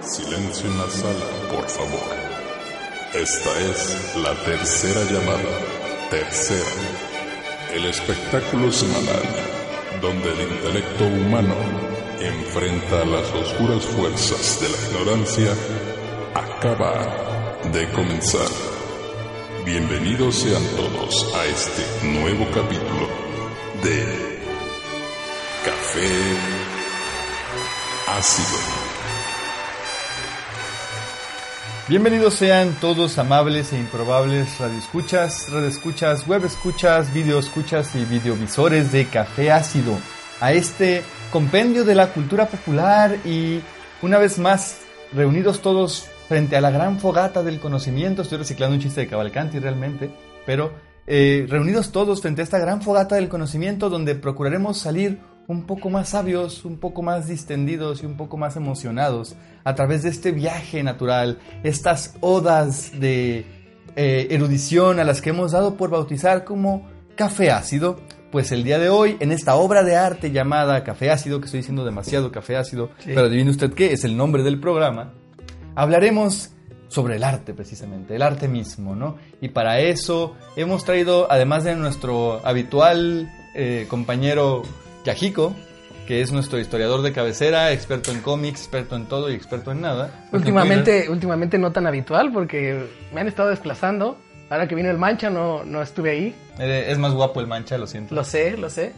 Silencio en la sala, por favor. Esta es la tercera llamada. Tercera. El espectáculo semanal donde el intelecto humano enfrenta las oscuras fuerzas de la ignorancia acaba de comenzar. Bienvenidos sean todos a este nuevo capítulo de Café Ácido. Bienvenidos sean todos amables e improbables radioescuchas, redescuchas, web escuchas, video escuchas y videovisores de Café Ácido a este compendio de la cultura popular y una vez más reunidos todos frente a la gran fogata del conocimiento. Estoy reciclando un chiste de Cavalcanti realmente, pero eh, reunidos todos frente a esta gran fogata del conocimiento donde procuraremos salir un poco más sabios, un poco más distendidos y un poco más emocionados a través de este viaje natural, estas odas de eh, erudición a las que hemos dado por bautizar como café ácido. Pues el día de hoy, en esta obra de arte llamada Café Ácido, que estoy diciendo demasiado café ácido, pero adivine usted qué, es el nombre del programa, hablaremos sobre el arte precisamente, el arte mismo, ¿no? Y para eso hemos traído, además de nuestro habitual eh, compañero Yajiko, que es nuestro historiador de cabecera, experto en cómics, experto en todo y experto en nada. Últimamente, últimamente no tan habitual porque me han estado desplazando. Ahora que vino el Mancha no, no estuve ahí. Eh, es más guapo el Mancha, lo siento. Lo sé, lo sé.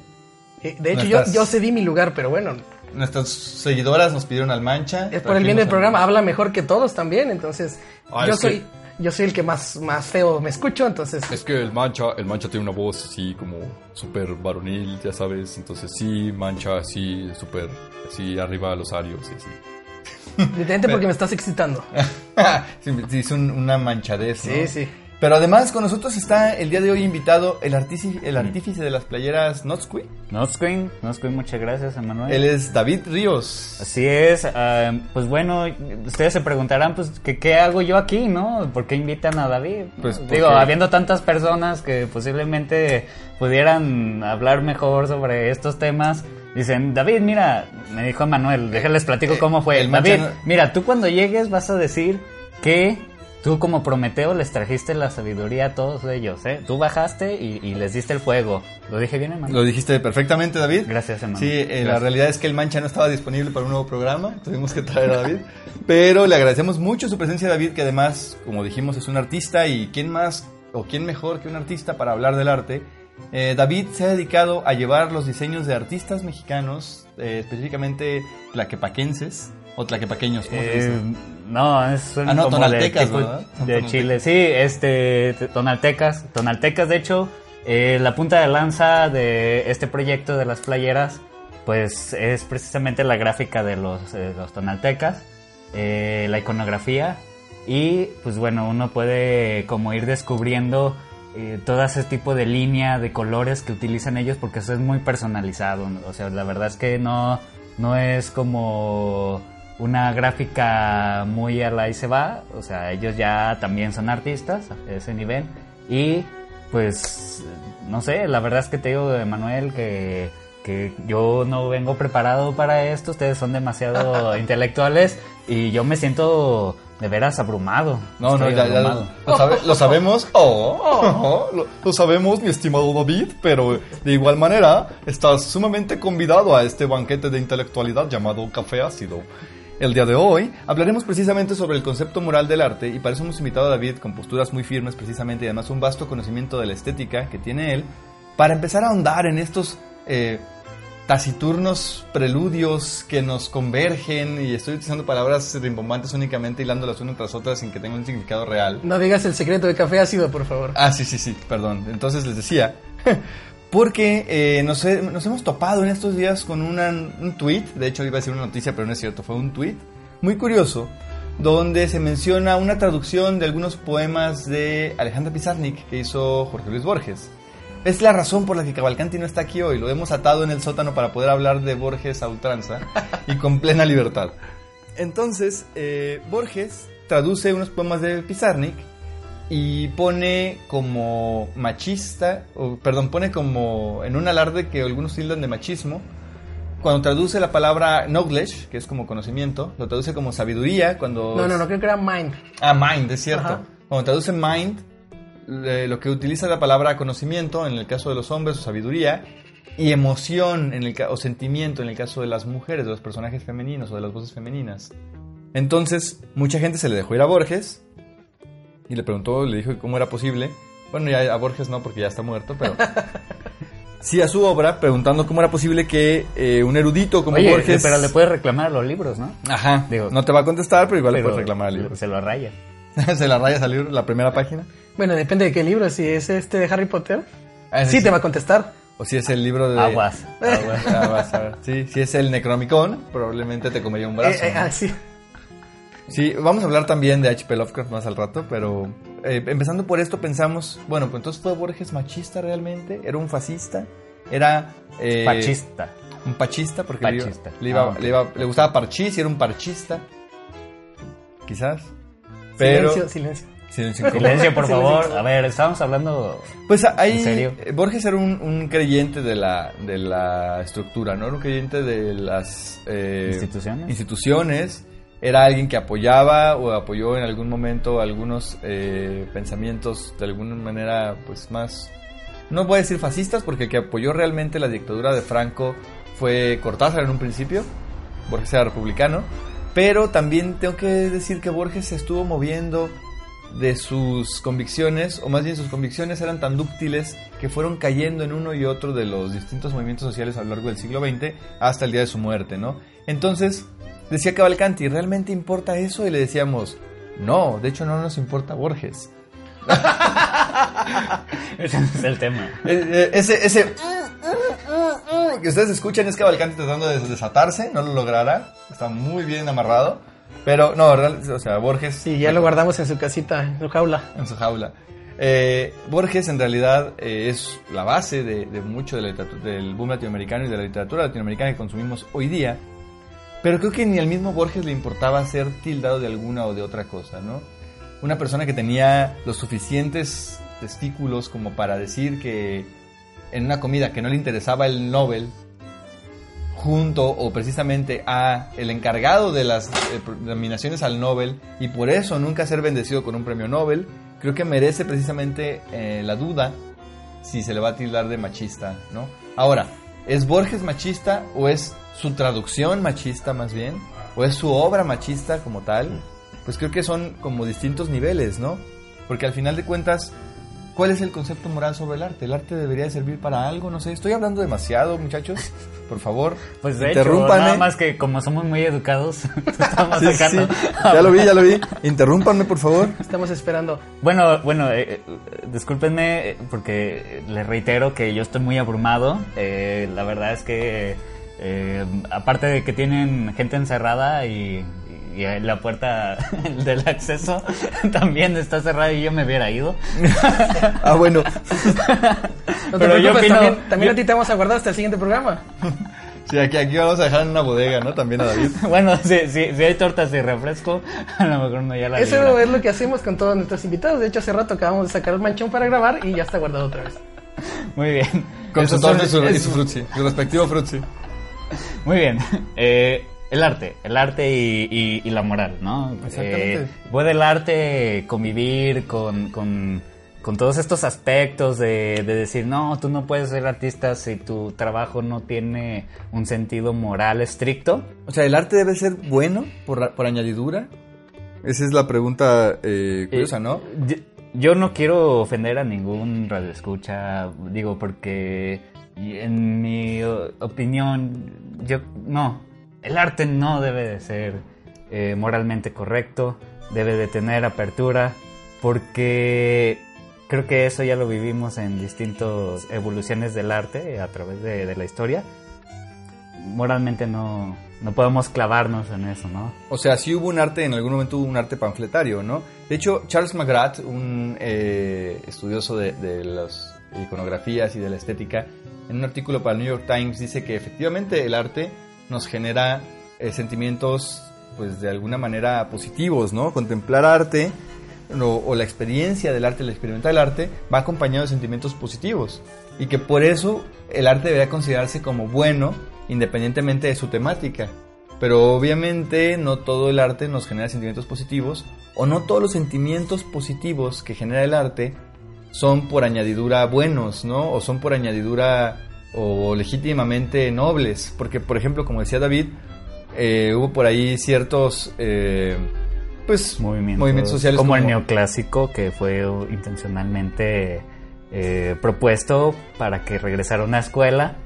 Eh, de hecho, yo, yo cedí mi lugar, pero bueno. Nuestras seguidoras nos pidieron al Mancha. Es por el bien del programa, habla mejor que todos también, entonces yo soy yo soy el que más, más feo me escucho, entonces... Es que el Mancha, el Mancha tiene una voz así como súper varonil, ya sabes, entonces sí, Mancha así, súper, así arriba los arios y así. Detente porque me estás excitando. sí, es una manchadez, ¿no? Sí, sí. Pero además con nosotros está el día de hoy invitado el, artífice, el artífice de las playeras Notsqueen. Notsqueen, Notsqueen, muchas gracias, Emanuel. Él es David Ríos. Así es, ah, pues bueno, ustedes se preguntarán, pues, ¿qué, hago yo aquí, no? ¿Por qué invitan a David? Pues Digo, habiendo tantas personas que posiblemente pudieran hablar mejor sobre estos temas, Dicen, David, mira, me dijo Emanuel, déjenles platico eh, cómo fue. El David, mira, tú cuando llegues vas a decir que Tú como Prometeo les trajiste la sabiduría a todos ellos, ¿eh? Tú bajaste y, les diste el fuego. ¿Lo dije bien, hermano? Lo dijiste perfectamente, David. Gracias, hermano. Sí, eh, la realidad es que el Mancha no estaba disponible para un nuevo programa, tuvimos que traer a David. pero le agradecemos mucho su presencia, David, que además, como dijimos, es un artista y quién más o quién mejor que un artista para hablar del arte. Eh, David se ha dedicado a llevar los diseños de artistas mexicanos, eh, específicamente tlaquepaquenses, o tlaquepaqueños, ¿cómo se dice? No, es un ah, no, tonaltecas, de, Chile. Sí, este, tonaltecas. Tonaltecas, de hecho, eh, la punta de lanza de este proyecto de las playeras, pues es precisamente la gráfica de los, los tonaltecas, eh, la iconografía y pues bueno, uno puede como ir descubriendo eh, todo ese tipo de línea de colores que utilizan ellos porque eso es muy personalizado. O sea, la verdad es que no, no es como una gráfica muy a la y se va, o sea, ellos ya también son artistas a ese nivel y pues no sé, la verdad es que te digo, Manuel, que, que yo no vengo preparado para esto, ustedes son demasiado intelectuales y yo me siento de veras abrumado. No, no, ya, ya lo, sabemos, oh, oh, lo, lo, sabemos, mi estimado David, pero de igual manera estás sumamente convidado a este banquete de intelectualidad llamado Café Ácido. El día de hoy hablaremos precisamente sobre el concepto moral del arte y para eso hemos invitado a David con posturas muy firmes precisamente y además un vasto conocimiento de la estética que tiene él para empezar a ahondar en estos eh, taciturnos preludios que nos convergen y estoy utilizando palabras rimbombantes únicamente hilándolas una tras otra sin que tenga un significado real. No digas el secreto de café ácido, por favor. Ah, sí, sí, sí, perdón. Entonces les decía Porque eh, nos, hemos topado en estos días con un tweet, de hecho iba a decir una noticia, pero no es cierto, fue un tweet muy curioso, donde se menciona una traducción de algunos poemas de Alejandra Pizarnik que hizo Jorge Luis Borges. Es la razón por la que Cavalcanti no está aquí hoy, lo hemos atado en el sótano para poder hablar de Borges a ultranza y con plena libertad. Entonces, eh, Borges traduce unos poemas de Pizarnik y pone como machista, o, perdón, pone como en un alarde que algunos tildan de machismo, cuando traduce la palabra knowledge, que es como conocimiento, lo traduce como sabiduría cuando... No, no, no, creo que era mind. Ah, mind, es cierto. Cuando traduce mind, lo que utiliza la palabra conocimiento, en el caso de los hombres, o sabiduría, y emoción en el, o sentimiento en el caso de las mujeres, de los personajes femeninos o de las voces femeninas. Entonces, mucha gente se le dejó ir a Borges y le preguntó, le dijo cómo era posible. Bueno, ya a Borges no, porque ya está muerto, pero sí a su obra, preguntando cómo era posible que eh, un erudito como Borges. Pero le puedes reclamar a los libros, ¿no? Ajá. no te va a contestar, pero igual le puedes reclamar al libro. Se lo raya. se la raya salir la primera página. Bueno, depende de qué libro. Si es este de Harry Potter, ah, sí, te va a contestar. O si es el libro de... Aguas. Aguas, Sí, si es el Necronomicon, probablemente te comería un brazo. Eh, eh, ah, sí. Sí, vamos a hablar también de H.P. Lovecraft más al rato, pero eh, empezando por esto pensamos, bueno, pues entonces fue Borges machista realmente, era un fascista, era... Eh, pachista. Un pachista, porque Le, iba, ah, le, iba, le, gustaba parchís y era un parchista. Quizás. Pero, silencio, silencio. Silencio, por favor. A ver, estábamos hablando. Pues ahí. ¿En serio? Borges era un, creyente de la, de la estructura, ¿no? Era un creyente de las. Eh, instituciones. Instituciones. Era alguien que apoyaba o apoyó en algún momento algunos eh, pensamientos de alguna manera, pues más. No voy a decir fascistas, porque el que apoyó realmente la dictadura de Franco fue Cortázar en un principio. Borges era republicano. Pero también tengo que decir que Borges se estuvo moviendo de sus convicciones, o más bien sus convicciones eran tan dúctiles que fueron cayendo en uno y otro de los distintos movimientos sociales a lo largo del siglo XX hasta el día de su muerte, ¿no? Entonces, decía Cavalcanti, ¿realmente importa eso? Y le decíamos, no, de hecho no nos importa Borges. ese es el tema. Eh, ese, ese que ustedes escuchan es Cavalcanti tratando de desatarse, no lo logrará, está muy bien amarrado. Pero no, o sea, Borges... Sí, ya lo guardamos en su casita, en su jaula. En su jaula. Eh, Borges en realidad eh, es la base de, mucho de del boom latinoamericano y de la literatura latinoamericana que consumimos hoy día. Pero creo que ni al mismo Borges le importaba ser tildado de alguna o de otra cosa, ¿no? Una persona que tenía los suficientes testículos como para decir que en una comida que no le interesaba el Nobel, junto o precisamente a el encargado de las eh, nominaciones al Nobel y por eso nunca ser bendecido con un premio Nobel, creo que merece precisamente eh, la duda si se le va a tildar de machista, ¿no? Ahora, ¿es Borges machista o es su traducción machista más bien? ¿O es su obra machista como tal? Pues creo que son como distintos niveles, ¿no? Porque al final de cuentas ¿Cuál es el concepto moral sobre el arte? ¿El arte debería servir para algo? No sé, estoy hablando demasiado, muchachos. Por favor, pues de hecho, nada más que como somos muy educados, estamos sacando. Ya lo vi, ya lo vi. Interrúmpanme, por favor. Estamos esperando. Bueno, bueno, eh, eh discúlpenme eh, porque les reitero que yo estoy muy abrumado. Eh, la verdad es que aparte de que tienen gente encerrada y y la puerta del acceso también está cerrada y yo me hubiera ido. ah, bueno. Pero yo también, a ti te vamos a guardar hasta el siguiente programa. Sí, aquí, aquí vamos a dejar en una bodega, ¿no? También a David. bueno, si, si, si hay tortas y refresco, a lo mejor no ya la Eso es lo que hacemos con todos nuestros invitados. De hecho, hace rato acabamos de sacar el manchón para grabar y ya está guardado otra vez. Muy bien. Con su torta y su, y su frutzi, su respectivo frutzi. Muy bien. Eh, el arte, el arte y, la moral, ¿no? Exactamente. Eh, puede el arte convivir con, con, todos estos aspectos de, decir, no, tú no puedes ser artista si tu trabajo no tiene un sentido moral estricto. O sea, ¿el arte debe ser bueno por, por añadidura? Esa es la pregunta eh, curiosa, ¿no? Eh, yo, no quiero ofender a ningún radioescucha, digo, porque en mi opinión, yo no, el arte no debe de ser eh, moralmente correcto, debe de tener apertura, porque creo que eso ya lo vivimos en distintas evoluciones del arte a través de, la historia. Moralmente no, no podemos clavarnos en eso, ¿no? O sea, sí hubo un arte, en algún momento hubo un arte panfletario, ¿no? De hecho, Charles McGrath, un eh, estudioso de, de las iconografías y de la estética, en un artículo para el New York Times dice que efectivamente el arte nos genera eh, sentimientos, pues de alguna manera positivos, ¿no? Contemplar arte o, la experiencia del arte, la experiencia del arte, va acompañado de sentimientos positivos. Y que por eso el arte debería considerarse como bueno independientemente de su temática. Pero obviamente no todo el arte nos genera sentimientos positivos o no todos los sentimientos positivos que genera el arte son por añadidura buenos, ¿no? O son por añadidura o legítimamente nobles. Porque, por ejemplo, como decía David, eh, hubo por ahí ciertos eh, pues, movimientos, sociales. Como, el neoclásico, que fue intencionalmente eh, propuesto para que regresara a una escuela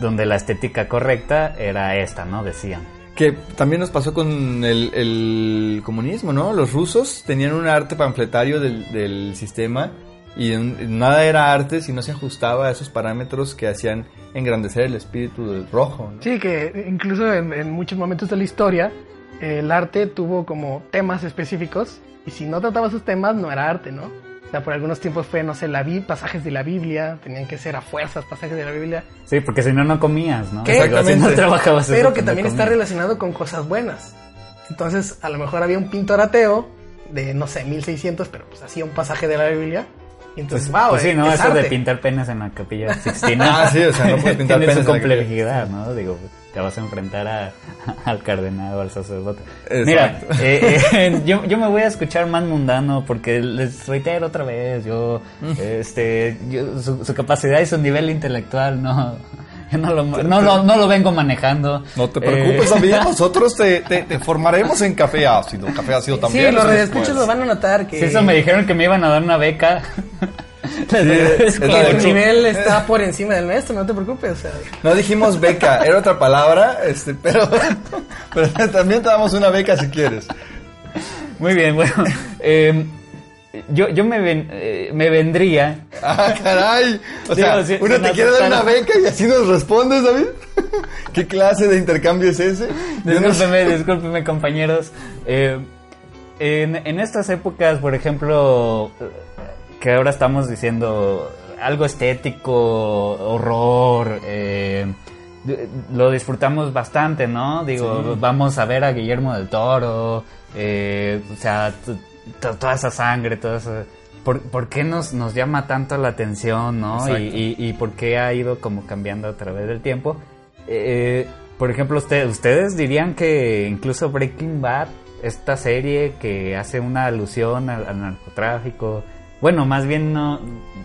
donde la estética correcta era esta, ¿no? Decían. Que también nos pasó con el, comunismo, ¿no? Los rusos tenían un arte panfletario del, del sistema y nada era arte si no se ajustaba a esos parámetros que hacían engrandecer el espíritu del rojo. Sí, que incluso en, muchos momentos de la historia el arte tuvo como temas específicos y si no trataba esos temas no era arte, ¿no? O sea, por algunos tiempos fue, no sé, la pasajes de la Biblia, tenían que ser a fuerzas pasajes de la Biblia. Sí, porque si no, no comías, ¿no? Exactamente. no trabajabas. Pero que también está relacionado con cosas buenas. Entonces, a lo mejor había un pintor ateo de, no sé, 1600, pero pues hacía un pasaje de la Biblia entonces, pues, pues sí, ¿no? Eso de pintar penas en la capilla Sixtina. ah, sí, o sea, no puedes pintar penas. Tiene su complejidad, ¿no? Digo, te vas a enfrentar a, al cardenal o al sacerdote. Mira, eh, eh, yo, yo me voy a escuchar más mundano porque les reitero otra vez, yo, este, yo, su, su capacidad y su nivel intelectual no no lo, no, lo, no lo vengo manejando. No te preocupes, eh... nosotros te, te, formaremos en café ácido. Café ácido también. Sí, los redescuchos lo van a notar. Que... Sí, eso me dijeron que me iban a dar una beca. Sí, el nivel está por encima del nuestro, no te preocupes. O sea. No dijimos beca, era otra palabra, este, pero, pero también te damos una beca si quieres. Muy bien, bueno. Eh, yo, yo me, eh, me vendría. Ah, caray. O sea, uno te quiere dar una beca y así nos respondes, David. ¿Qué clase de intercambio es ese? Discúlpeme, discúlpeme, compañeros. Eh, en, en estas épocas, por ejemplo, que ahora estamos diciendo algo estético, horror, eh, lo disfrutamos bastante, ¿no? Digo, vamos a ver a Guillermo del Toro, eh, o sea, toda esa sangre, todo eso. ¿Por, qué nos, nos llama tanto la atención, no? Y, y, por qué ha ido como cambiando a través del tiempo. Eh, por ejemplo, usted, ustedes dirían que incluso Breaking Bad, esta serie que hace una alusión al narcotráfico, bueno, más bien no,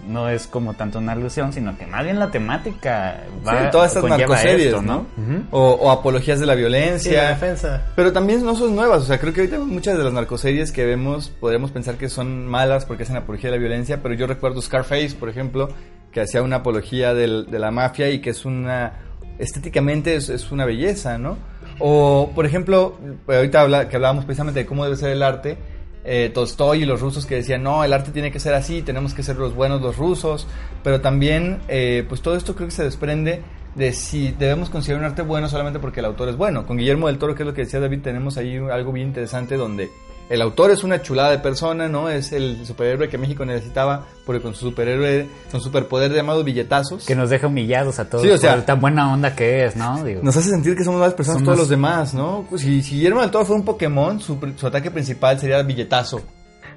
no es como tanto una alusión, sino que más bien la temática va sí, todas estas narcoseries, ¿no? o, apologías de la violencia. defensa. Pero también no son nuevas, o sea, creo que ahorita muchas de las narcoseries que vemos podríamos pensar que son malas porque hacen apología de la violencia, pero yo recuerdo Scarface, por ejemplo, que hacía una apología del, de la mafia y que es una estéticamente es, es una belleza, ¿no? O, por ejemplo, ahorita habla, que hablábamos precisamente de cómo debe ser el arte, eh, Tolstoy y los rusos que decían, no, el arte tiene que ser así, tenemos que ser los buenos los rusos, pero también, eh, pues todo esto creo que se desprende de si debemos considerar un arte bueno solamente porque el autor es bueno. Con Guillermo del Toro, que es lo que decía David, tenemos ahí algo bien interesante donde el autor es una chulada de persona, ¿no? Es el superhéroe que México necesitaba, porque con su superhéroe, con su superpoder llamado billetazos. Que nos deja humillados a todos. Sí, o sea, tan buena onda que es, ¿no? nos hace sentir que somos más personas que todos los demás, ¿no? Si, si Guillermo del Toro fuera un Pokémon, su, ataque principal sería el billetazo.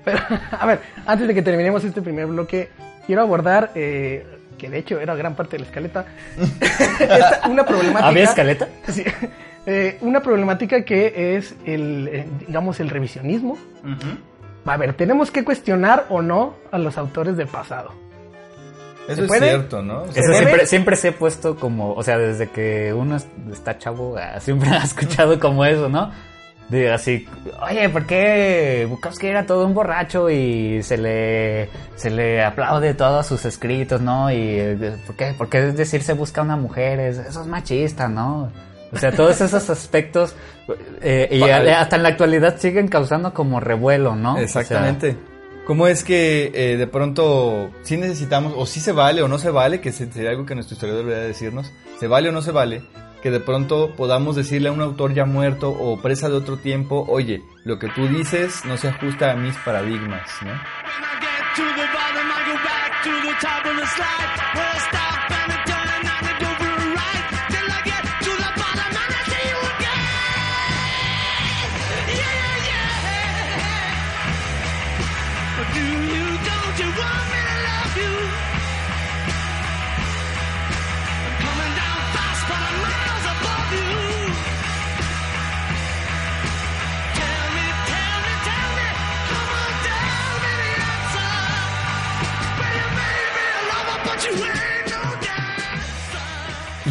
Pero, a ver, antes de que terminemos este primer bloque, quiero abordar, eh, que de hecho era gran parte de la escaleta, una problemática. ¿Había escaleta? Sí eh, una problemática que es el, eh, digamos, el revisionismo. A ver, tenemos que cuestionar o no a los autores del pasado. Eso es cierto, ¿no? Eso siempre, siempre se ha puesto como, o sea, desde que uno está chavo, ah, siempre ha escuchado como eso, ¿no? De así, oye, ¿por qué Bukowski era todo un borracho y se le, se le aplaude todos sus escritos, ¿no? Y eh, ¿por qué, ¿por qué decir se busca una mujer? Eso es machista, ¿no? O sea, todos esos aspectos eh, y hasta en la actualidad siguen causando como revuelo, ¿no? Exactamente. ¿Cómo es que eh, de pronto sí necesitamos, o sí se vale o no se vale, que sería algo que nuestro historiador debería decirnos, se vale o no se vale, que de pronto podamos decirle a un autor ya muerto o presa de otro tiempo, oye, lo que tú dices no se ajusta a mis paradigmas, ¿no?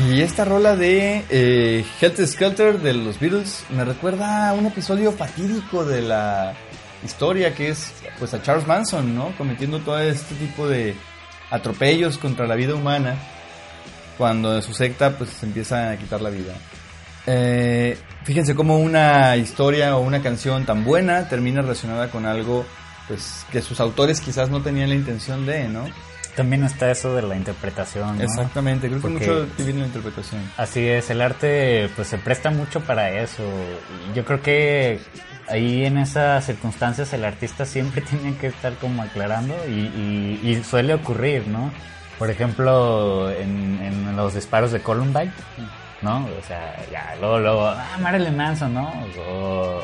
Y esta rola de eh, Skelter de los Beatles me recuerda a un episodio fatídico de la historia que es pues a Charles Manson, ¿no? Cometiendo todo este tipo de atropellos contra la vida humana cuando su secta pues se empieza a quitar la vida. Eh, fíjense cómo una historia o una canción tan buena termina relacionada con algo pues que sus autores quizás no tenían la intención de, ¿no? También está eso de la interpretación. ¿no? Exactamente, creo que mucho viene la interpretación. Así es, el arte pues se presta mucho para eso. Yo creo que ahí en esas circunstancias el artista siempre tiene que estar como aclarando y, y, suele ocurrir, ¿no? Por ejemplo, en, en, los disparos de Columbine, ¿no? O sea, ya luego, luego, ah, Marilyn Manson, ¿no? O,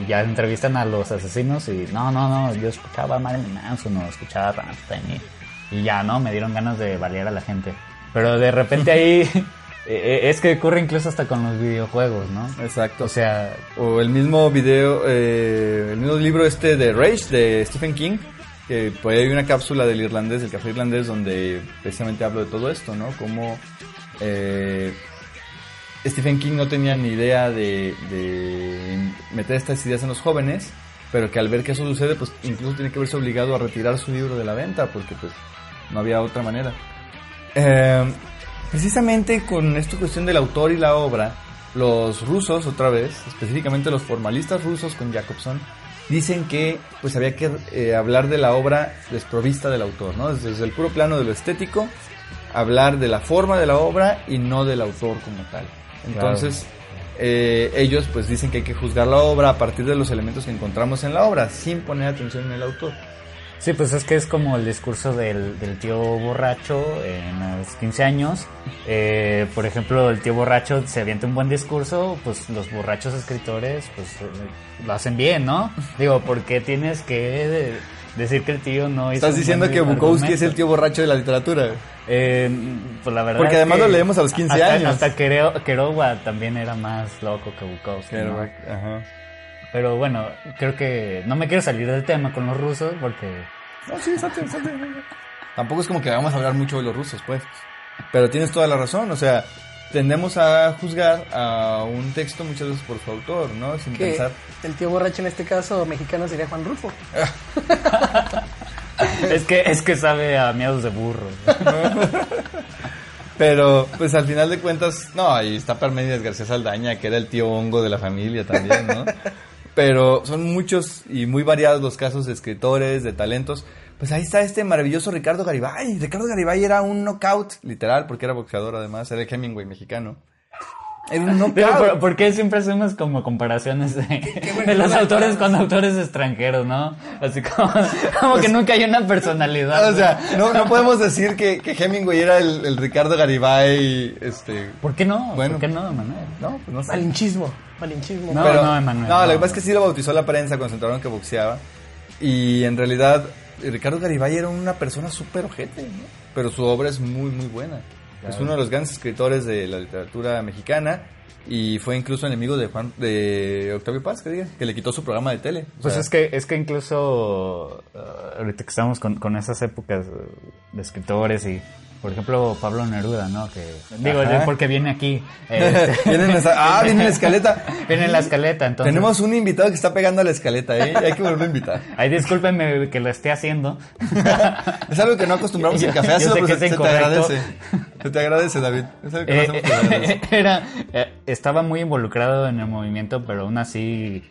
y ya entrevistan a los asesinos y no, no, no, yo escuchaba a Marilyn Manson o escuchaba a Rammstein y, ya, ¿no? Me dieron ganas de balear a la gente. Pero de repente ahí Eh, eh, es que ocurre incluso hasta con los videojuegos, ¿no? Exacto. O sea, o el mismo video, eh, el mismo libro este de Rage de Stephen King, que pues hay una cápsula del irlandés, del café irlandés, donde precisamente hablo de todo esto, ¿no? Como Stephen King no tenía ni idea de, meter estas ideas en los jóvenes, pero que al ver que eso sucede, pues incluso tiene que verse obligado a retirar su libro de la venta, porque pues no había otra manera. Eh, Precisamente con esta cuestión del autor y la obra, los rusos, otra vez, específicamente los formalistas rusos con Jacobson, dicen que pues había que eh, hablar de la obra desprovista del autor, ¿no? Desde, el puro plano de lo estético, hablar de la forma de la obra y no del autor como tal. Entonces, eh, ellos pues dicen que hay que juzgar la obra a partir de los elementos que encontramos en la obra, sin poner atención en el autor. Sí, pues es que es como el discurso del, del tío borracho en los 15 años. Eh, por ejemplo, el tío borracho se avienta un buen discurso, pues los borrachos escritores pues eh, lo hacen bien, ¿no? Digo, ¿por qué tienes que decir que el tío no hizo Estás diciendo que Bukowski es el tío borracho de la literatura. Eh, pues la verdad Porque además lo leemos a los 15 años. Hasta Kerouac también era más loco que Bukowski. ajá. Pero bueno, creo que no me quiero salir del tema con los rusos porque... No, sí, salte, salte. Tampoco es como que vamos a hablar mucho de los rusos, pues. Pero tienes toda la razón, o sea, tendemos a juzgar a un texto muchas veces por su autor, ¿no? Sin pensar. El tío borracho en este caso mexicano sería Juan Rufo. es que es que sabe a miedos de burro. Pero, pues al final de cuentas, no, ahí está Parmenides García Saldaña, que era el tío hongo de la familia también, ¿no? Pero son muchos y muy variados los casos de escritores, de talentos. Pues ahí está este maravilloso Ricardo Garibay. Ricardo Garibay era un knockout, literal, porque era boxeador además, era el Hemingway mexicano. Era un knockout. ¿Por, qué siempre hacemos como comparaciones de, los autores con autores extranjeros, no? Así como, como que nunca hay una personalidad. O sea, no, no podemos decir que, que Hemingway era el, Ricardo Garibay, este... ¿Por qué no? Bueno, ¿Por qué no, Manuel? No, pues no sé. Malinchismo. Malinchismo. No, no, Emanuel. No, lo que pasa es que sí lo bautizó la prensa cuando se enteraron que boxeaba. Y en realidad, Ricardo Garibay era una persona súper ojete, ¿no? Pero su obra es muy, muy buena. Es uno de los grandes escritores de la literatura mexicana y fue incluso enemigo de Juan de Octavio Paz, que, diga, que le quitó su programa de tele. Pues es que es que incluso uh, ahorita que estamos con, con esas épocas de escritores y por ejemplo, Pablo Neruda, ¿no? Que, digo, porque viene aquí. Este, viene en la, ah, viene en la escaleta. viene en la escaleta, entonces. Tenemos un invitado que está pegando a la escaleta, ¿eh? Hay que volver a invitar. Ay, discúlpenme que lo esté haciendo. es algo que no acostumbramos en café, se, te agradece. Se te agradece, David. Es algo que no hacemos eh, Era, eh, estaba muy involucrado en el movimiento, pero aún así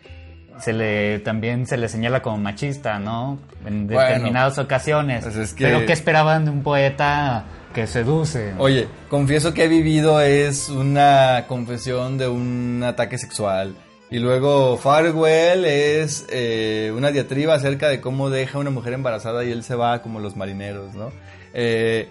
se le también se le señala como machista, ¿no? En determinadas ocasiones. Pues pero ¿qué esperaban de un poeta que seduce? Oye, confieso que he vivido es una confesión de un ataque sexual. Y luego Farwell es eh, una diatriba acerca de cómo deja a una mujer embarazada y él se va como los marineros, ¿no? Eh,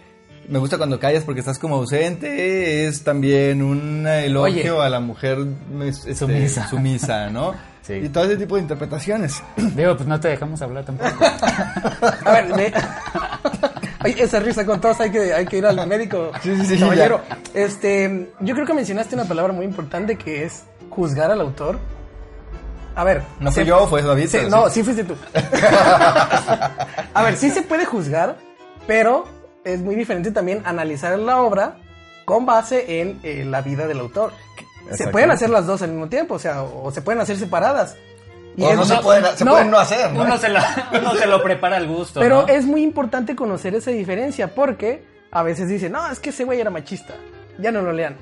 me gusta cuando callas porque estás como ausente. Es también un elogio a la mujer este, sumisa. sumisa, ¿no? Y todo ese tipo de interpretaciones. Digo, pues no te dejamos hablar tampoco. a ver, esa risa con todos, hay que, hay que ir al médico. Sí, sí, sí. Caballero, este, yo creo que mencionaste una palabra muy importante que es juzgar al autor. A ver. No fui yo, fue David. no, sí fuiste tú. a ver, sí se puede juzgar, pero es muy diferente también analizar la obra con base en eh, la vida del autor. Se pueden hacer las dos al mismo tiempo, o sea, o, se pueden hacer separadas. Y o no se, pueden, se pueden no hacer, ¿no? Uno se, lo, uno se lo prepara al gusto. Pero es muy importante conocer esa diferencia porque a veces dicen, no, es que ese güey era machista, ya no lo lean.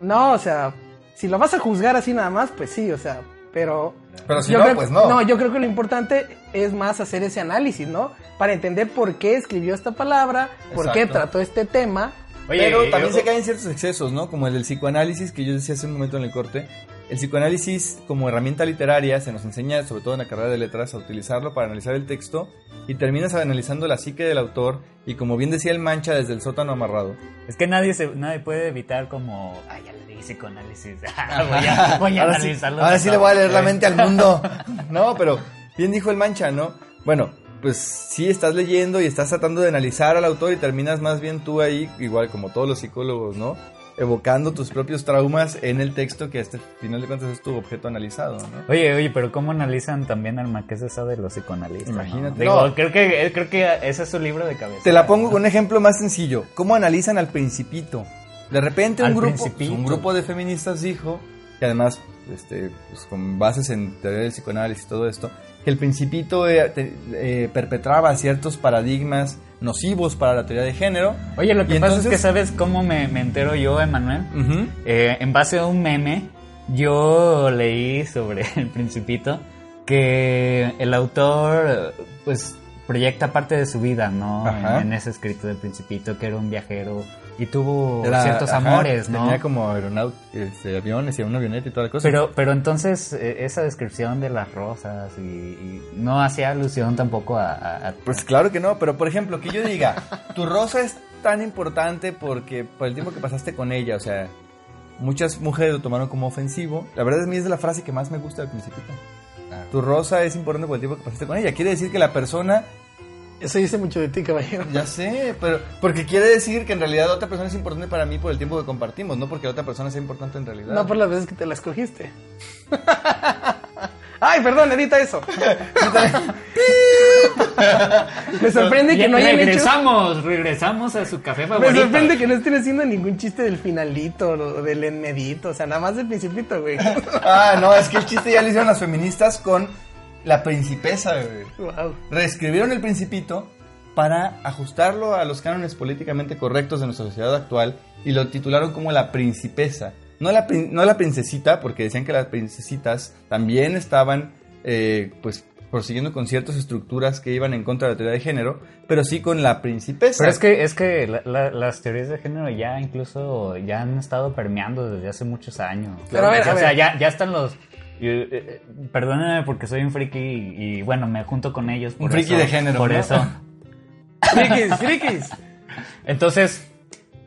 No, o sea, si lo vas a juzgar así nada más, pues sí, o sea, pero... Pero si no, pues no. No, yo creo que lo importante es más hacer ese análisis, ¿no? Para entender por qué escribió esta palabra, por qué trató este tema. pero también se caen ciertos excesos, ¿no? Como el del psicoanálisis que yo decía hace un momento en el corte. El psicoanálisis como herramienta literaria se nos enseña, sobre todo en la carrera de letras, a utilizarlo para analizar el texto y terminas analizando la psique del autor y como bien decía el Mancha desde el sótano amarrado. Es que nadie se, nadie puede evitar como, ay, ya leí psicoanálisis, voy a, voy a ahora analizarlo. Sí, ahora sí le voy a leer la mente al mundo. no, pero bien dijo el Mancha, ¿no? Bueno, pues sí estás leyendo y estás tratando de analizar al autor y terminas más bien tú ahí, igual como todos los psicólogos, ¿no? Evocando tus propios traumas en el texto que este final de cuentas es tu objeto analizado, ¿no? Oye, oye, pero ¿cómo analizan también al Marqués de Sade los psicoanalistas? Imagínate. Digo, creo que creo que ese es su libro de cabeza. Te la pongo con un ejemplo más sencillo. ¿Cómo analizan al principito? De repente un grupo, un grupo de feministas dijo, y además este, pues, con bases en teoría del psicoanálisis y todo esto, que el principito eh, eh, perpetraba ciertos paradigmas nocivos para la teoría de género. Oye, lo que pasa es que sabes cómo me, entero yo, Emanuel. Eh, en base a un meme, yo leí sobre el principito que el autor, pues, proyecta parte de su vida, ¿no? En, en, ese escrito del principito, que era un viajero y tuvo ciertos amores, ¿no? Tenía como este, aviones y una avioneta y toda la cosa. Pero, pero entonces eh, esa descripción de las rosas y, no hacía alusión tampoco a, Pues claro que no, pero por ejemplo, que yo diga, tu rosa es tan importante porque por el tiempo que pasaste con ella, o sea, muchas mujeres lo tomaron como ofensivo. La verdad es mí es la frase que más me gusta del principito. Ah. Tu rosa es importante por el tiempo que pasaste con ella. Quiere decir que la persona eso dice mucho de ti, caballero. Ya sé, pero porque quiere decir que en realidad otra persona es importante para mí por el tiempo que compartimos, no porque la otra persona sea importante en realidad. No por las veces que te la escogiste. Ay, perdón, edita eso. Me sorprende que no hayan regresamos, regresamos a su café favorito. Me sorprende que no estén haciendo ningún chiste del finalito o del enmedito, o sea, nada más del principito, güey. ah, no, es que el chiste ya lo hicieron las feministas con la Principesa, Reescribieron el Principito para ajustarlo a los cánones políticamente correctos de nuestra sociedad actual y lo titularon como La Principesa. No la, no la princesita, porque decían que las princesitas también estaban, eh, pues, prosiguiendo con ciertas estructuras que iban en contra de la teoría de género, pero sí con la principesa. Pero es que, es que las teorías de género ya incluso ya han estado permeando desde hace muchos años. Pero a ver, o sea, ya, ya están los eh, eh, perdónenme porque soy un friki y, bueno, me junto con ellos. Por un friki de género. Por eso. frikis, frikis. Entonces,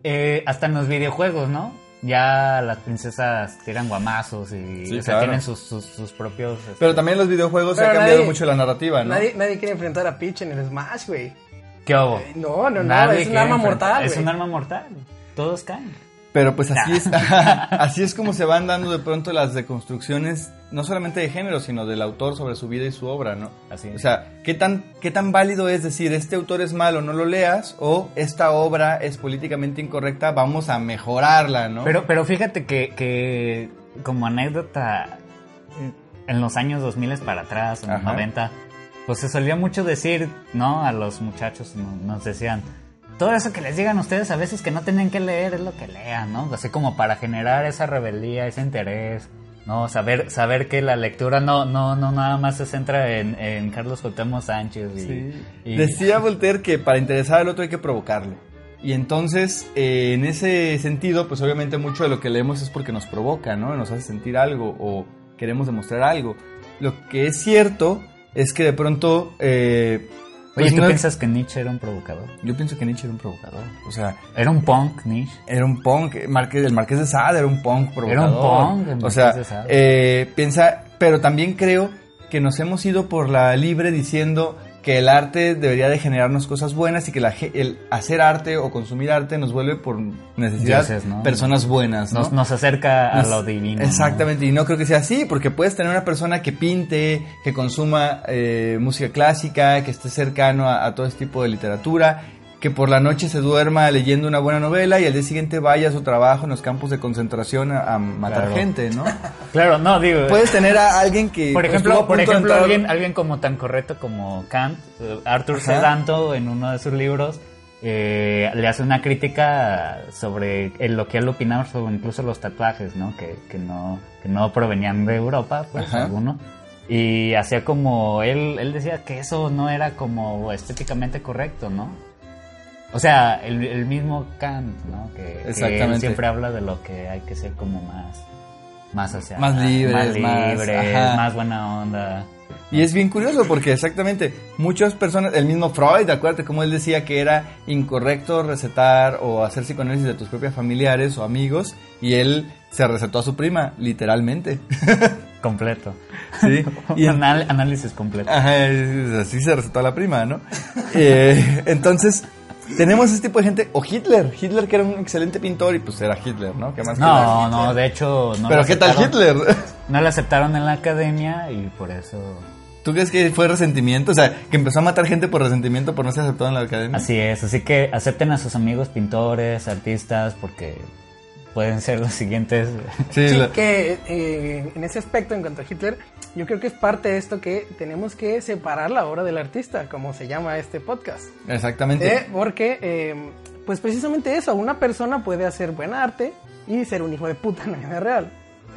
eh, hasta en los videojuegos, ¿no? Ya las princesas tiran guamazos y tienen sus, sus, propios... Este, Pero también los videojuegos se ha cambiado mucho la narrativa, ¿no? Nadie, nadie quiere enfrentar a Peach en el Smash, güey. ¿Qué hago? No, no, no, es un arma mortal. Es un arma mortal. Todos caen. Pero pues así es, así es como se van dando de pronto las deconstrucciones, no solamente de género, sino del autor sobre su vida y su obra, ¿no? Así O sea, ¿qué tan, ¿qué tan válido es decir, este autor es malo, no lo leas? O esta obra es políticamente incorrecta, vamos a mejorarla, ¿no? Pero, pero fíjate que, que como anécdota, en los años 2000 para atrás, en los 90, pues se solía mucho decir, ¿no? A los muchachos nos decían todo eso que les digan ustedes a veces que no tienen que leer es lo que lean, ¿no? Así como para generar esa rebeldía, ese interés, ¿no? Saber, saber que la lectura no, no, no nada más se centra en, Carlos Cuauhtémoc Sánchez. Y, Decía Voltaire que para interesar al otro hay que provocarlo. Y entonces, eh, en ese sentido, pues obviamente mucho de lo que leemos es porque nos provoca, ¿no? Nos hace sentir algo o queremos demostrar algo. Lo que es cierto es que de pronto... Eh, Oye, pues ¿tú piensas que Nietzsche era un provocador? Yo pienso que Nietzsche era un provocador. O sea... Era un punk, Nietzsche. Era un punk. el Marqués de Sade era un punk provocador. Era un punk. o sea, eh, piensa... Pero también creo que nos hemos ido por la libre diciendo que el arte debería de generarnos cosas buenas y que la, el hacer arte o consumir arte nos vuelve por necesidad personas buenas. ¿no? Nos, acerca a lo divino. Exactamente, y no creo que sea así, porque puedes tener una persona que pinte, que consuma eh, música clásica, que esté cercano a, todo este tipo de literatura que por la noche se duerma leyendo una buena novela y al día siguiente vaya a su trabajo en los campos de concentración a, matar gente, ¿no? Claro, no, digo... Puedes tener a alguien que... Por ejemplo, por ejemplo alguien, alguien como tan correcto como Kant, eh, Arthur Sedanto, en uno de sus libros, eh, le hace una crítica sobre lo que él opinaba sobre incluso los tatuajes, ¿no? Que, que no, que no provenían de Europa, pues, alguno. Y hacía como, él, él decía que eso no era como estéticamente correcto, ¿no? O sea, el, mismo Kant, ¿no? Que, él siempre habla de lo que hay que ser como más, más hacia más libres, más, libre, más, buena onda. Y es bien curioso porque exactamente muchas personas, el mismo Freud, acuérdate cómo él decía que era incorrecto recetar o hacer psicoanálisis de tus propios familiares o amigos y él se recetó a su prima, literalmente. Completo. Sí. Y análisis completo. Ajá, así se recetó a la prima, ¿no? eh, entonces, tenemos este tipo de gente, o Hitler, Hitler que era un excelente pintor y pues era Hitler, ¿no? ¿Qué más no, no, de hecho no Pero ¿qué tal Hitler? No le aceptaron en la academia y por eso... ¿Tú crees que fue resentimiento? O sea, que empezó a matar gente por resentimiento por no ser aceptado en la academia. Así es, así que acepten a sus amigos pintores, artistas, porque pueden ser los siguientes. Sí, que eh, en ese aspecto, en cuanto a Hitler, yo creo que es parte de esto que tenemos que separar la obra del artista, como se llama este podcast. Exactamente. Eh, porque, eh, pues precisamente eso, una persona puede hacer buen arte y ser un hijo de puta en la vida real.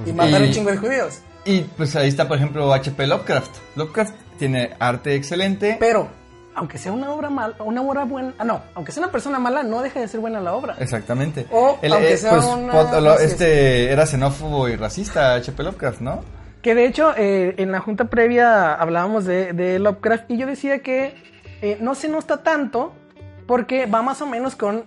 Y matar un chingo de judíos. Y pues ahí está, por ejemplo, H.P. Lovecraft. Lovecraft tiene arte excelente. Pero aunque sea una obra mala, una obra buena, ah, no, aunque sea una persona mala, no deja de ser buena la obra. Exactamente. O aunque eh, sea pues, una, este era xenófobo y racista, H.P. Lovecraft, ¿no? Que de hecho, eh, en la junta previa hablábamos de, de Lovecraft y yo decía que eh, no se nota tanto porque va más o menos con...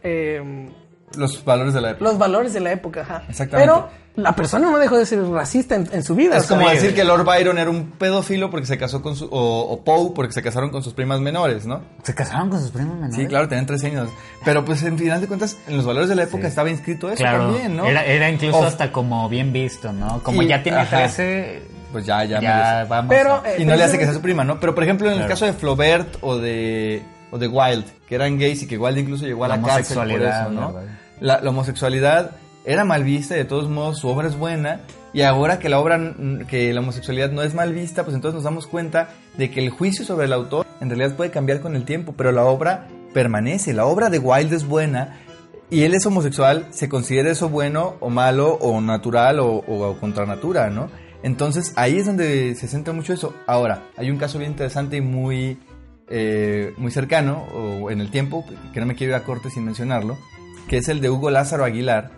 los valores de la época. Los valores de la época, ajá. Exactamente. Pero la persona no dejó de ser racista en, su vida. Es como decir que Lord Byron era un pedófilo porque se casó con su. O, Poe porque se casaron con sus primas menores, ¿no? ¿Se casaron con sus primas menores? Sí, claro, tenían 13 años. Pero pues en final de cuentas, en los valores de la época estaba inscrito eso también, ¿no? Era, incluso hasta como bien visto, ¿no? Como ya tiene 13. Pues ya, ya, ya vamos. Pero, y no le hace que sea su prima, ¿no? Pero por ejemplo, en el caso de Flaubert o de. O de Wilde, que eran gays y que Wilde incluso llegó a la, cárcel por eso, ¿no? la homosexualidad era mal vista y de todos modos su obra es buena. Y ahora que la obra, que la homosexualidad no es mal vista, pues entonces nos damos cuenta de que el juicio sobre el autor en realidad puede cambiar con el tiempo, pero la obra permanece. La obra de Wilde es buena y él es homosexual, se considera eso bueno o malo o natural o, contra natura, ¿no? Entonces ahí es donde se centra mucho eso. Ahora, hay un caso bien interesante y muy, eh, muy cercano o en el tiempo, que no me quiero ir a corte sin mencionarlo, que es el de Hugo Lázaro Aguilar,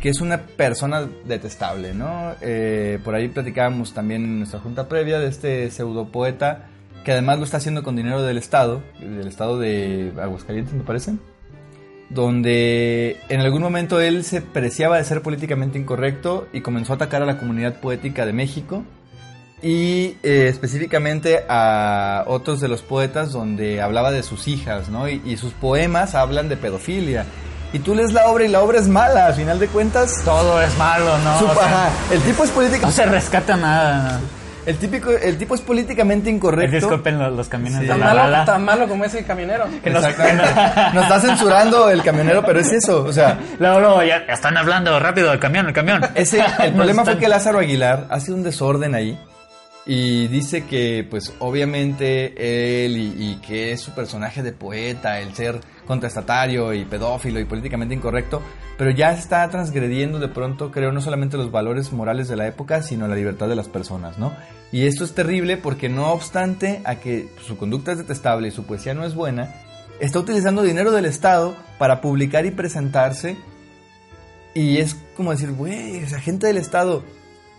que es una persona detestable, ¿no? Eh, por ahí platicábamos también en nuestra junta previa de este pseudopoeta que además lo está haciendo con dinero del Estado, del Estado de Aguascalientes, me parece, donde en algún momento él se preciaba de ser políticamente incorrecto y comenzó a atacar a la comunidad poética de México y eh, específicamente a otros de los poetas donde hablaba de sus hijas, ¿no? y sus poemas hablan de pedofilia y tú lees la obra y la obra es mala, al final de cuentas. Todo es malo, ¿no? el tipo es político. No se rescata nada. El, típico, el tipo es políticamente incorrecto. Disculpen los, camiones de tan la malo, bala. Tan malo como ese camionero. Que nos, nos, está censurando el camionero, pero es eso, o sea... Luego, ya, están hablando rápido, el camión, el camión. Ese, el problema fue que Lázaro Aguilar hace un desorden ahí y dice que, pues, obviamente él y, que es su personaje de poeta, el ser contestatario y pedófilo y políticamente incorrecto, pero ya está transgrediendo de pronto, creo, no solamente los valores morales de la época, sino la libertad de las personas, ¿no? Y esto es terrible porque no obstante a que su conducta es detestable y su poesía no es buena, está utilizando dinero del Estado para publicar y presentarse. Y es como decir, güey, esa gente del Estado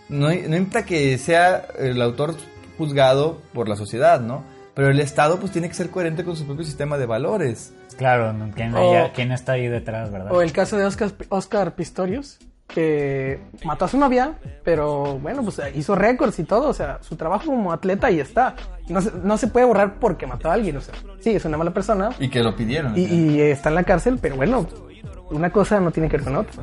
no, no importa que sea el autor juzgado por la sociedad, ¿no? Pero el Estado pues tiene que ser coherente con su propio sistema de valores. Claro, ¿quién, ¿quién está ahí detrás, verdad? O el caso de Oscar, Oscar Pistorius, que mató a su novia, pero bueno, pues hizo récords y todo, o sea, su trabajo como atleta ahí está. No se, no se puede borrar porque mató a alguien, o sea, sí, es una mala persona. Y que lo pidieron. Y, y está en la cárcel, pero bueno, una cosa no tiene que ver con otra.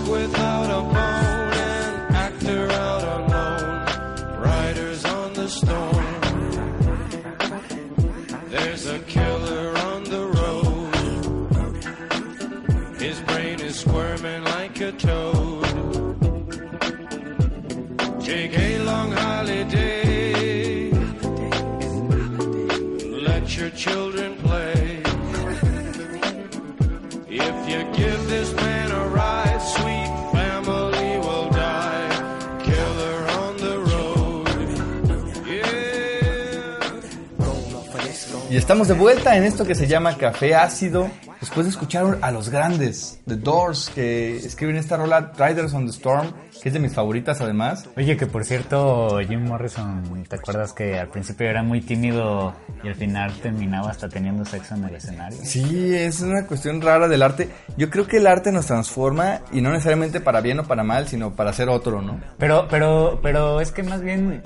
estamos de vuelta en esto que se llama Café Ácido. Después de escuchar a los grandes, The Doors, que escriben esta rola Riders on the Storm, que es de mis favoritas además. Oye, que por cierto, Jim Morrison, ¿te acuerdas que al principio era muy tímido y al final terminaba hasta teniendo sexo en el escenario? Sí, es una cuestión rara del arte. Yo creo que el arte nos transforma y no necesariamente para bien o para mal, sino para ser otro, ¿no? Pero, pero, pero es que más bien,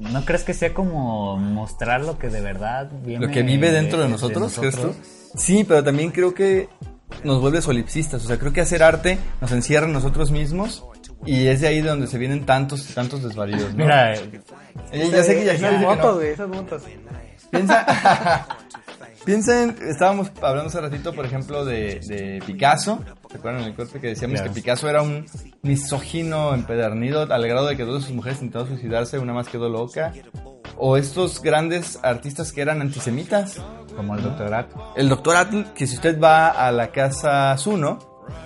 ¿no crees que sea como mostrar lo que de verdad viene Lo que vive dentro de nosotros, ¿crees tú? Sí, pero también creo que nos vuelve solipsistas. O sea, creo que hacer arte nos encierra en nosotros mismos y es de ahí de donde se vienen tantos tantos desvaríos, ¿no? Mira, Eh, ya sé que ya Esas motos, güey, esas motos. Piensa, piensa en, estábamos hablando hace ratito, por ejemplo, de, de Picasso. ¿Se acuerdan en el corte que decíamos que Picasso era un misógino empedernido al grado de que dos de sus mujeres intentaron suicidarse, una más quedó loca? O estos grandes artistas que eran antisemitas. como el doctorato. El doctor Atl, que si usted va a la casa Zuno,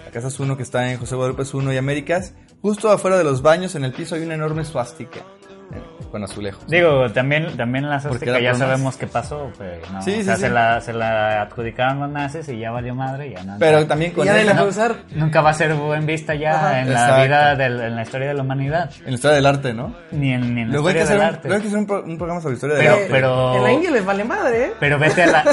la casa Zuno que está en José Guadalupe Zuno y Américas, justo afuera de los baños en el piso hay una enorme suástica con azulejos. Digo, también, también la Porque que ya sabemos qué pasó, pero no. Sí, o sí, sea, sí. Se, la, se la adjudicaron los nazis y ya valió madre, ya no. Pero también Y con ya la usar. Nunca va a ser buen vista ya Ajá. en Exacto. la vida, del, en la historia de la humanidad, en la historia del arte, ¿no? ni en, ni en la historia del un, arte. luego hay que hacer un, pro- un programa sobre historia Pero- del arte. pero- En la India les vale madre, ¿eh? Pero vete a la,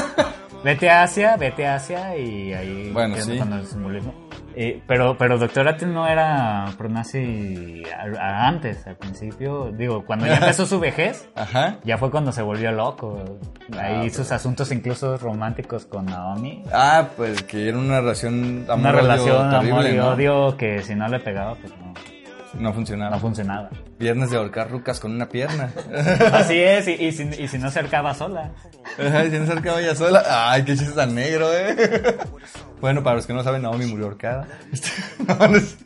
vete a Asia, vete a Asia y ahí Bueno, sí. cuando el simbolismo. Eh, pero, pero Doctor Atten no era pronazi antes, al principio. Digo, cuando ya empezó su vejez, Ajá. ya fue cuando se volvió loco. Ahí sus asuntos incluso románticos con Naomi. Ah, pues que era una relación Una amor-odio relación terrible, amor y ¿no? odio que si no le pegaba, pues no, No funcionaba. no funcionaba. Viernes de ahorcar rucas con una pierna. Así es, y, y si, y si no se arcaba sola. Ajá, y si no se acercaba ella sola. Ay, qué chiste tan negro, eh. Bueno, para los que no saben, Naomi murió ahorcada. No, no es-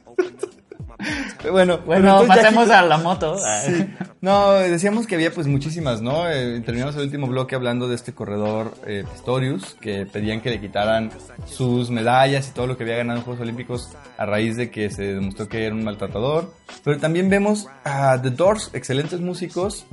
Bueno, Bueno, pasemos a la moto. Sí. No, decíamos que había pues muchísimas, ¿no? Eh, terminamos el último bloque hablando de este corredor eh, Pistorius, que pedían que le quitaran sus medallas y todo lo que había ganado en Juegos Olímpicos a raíz de que se demostró que era un maltratador. Pero también vemos a The Doors, excelentes músicos,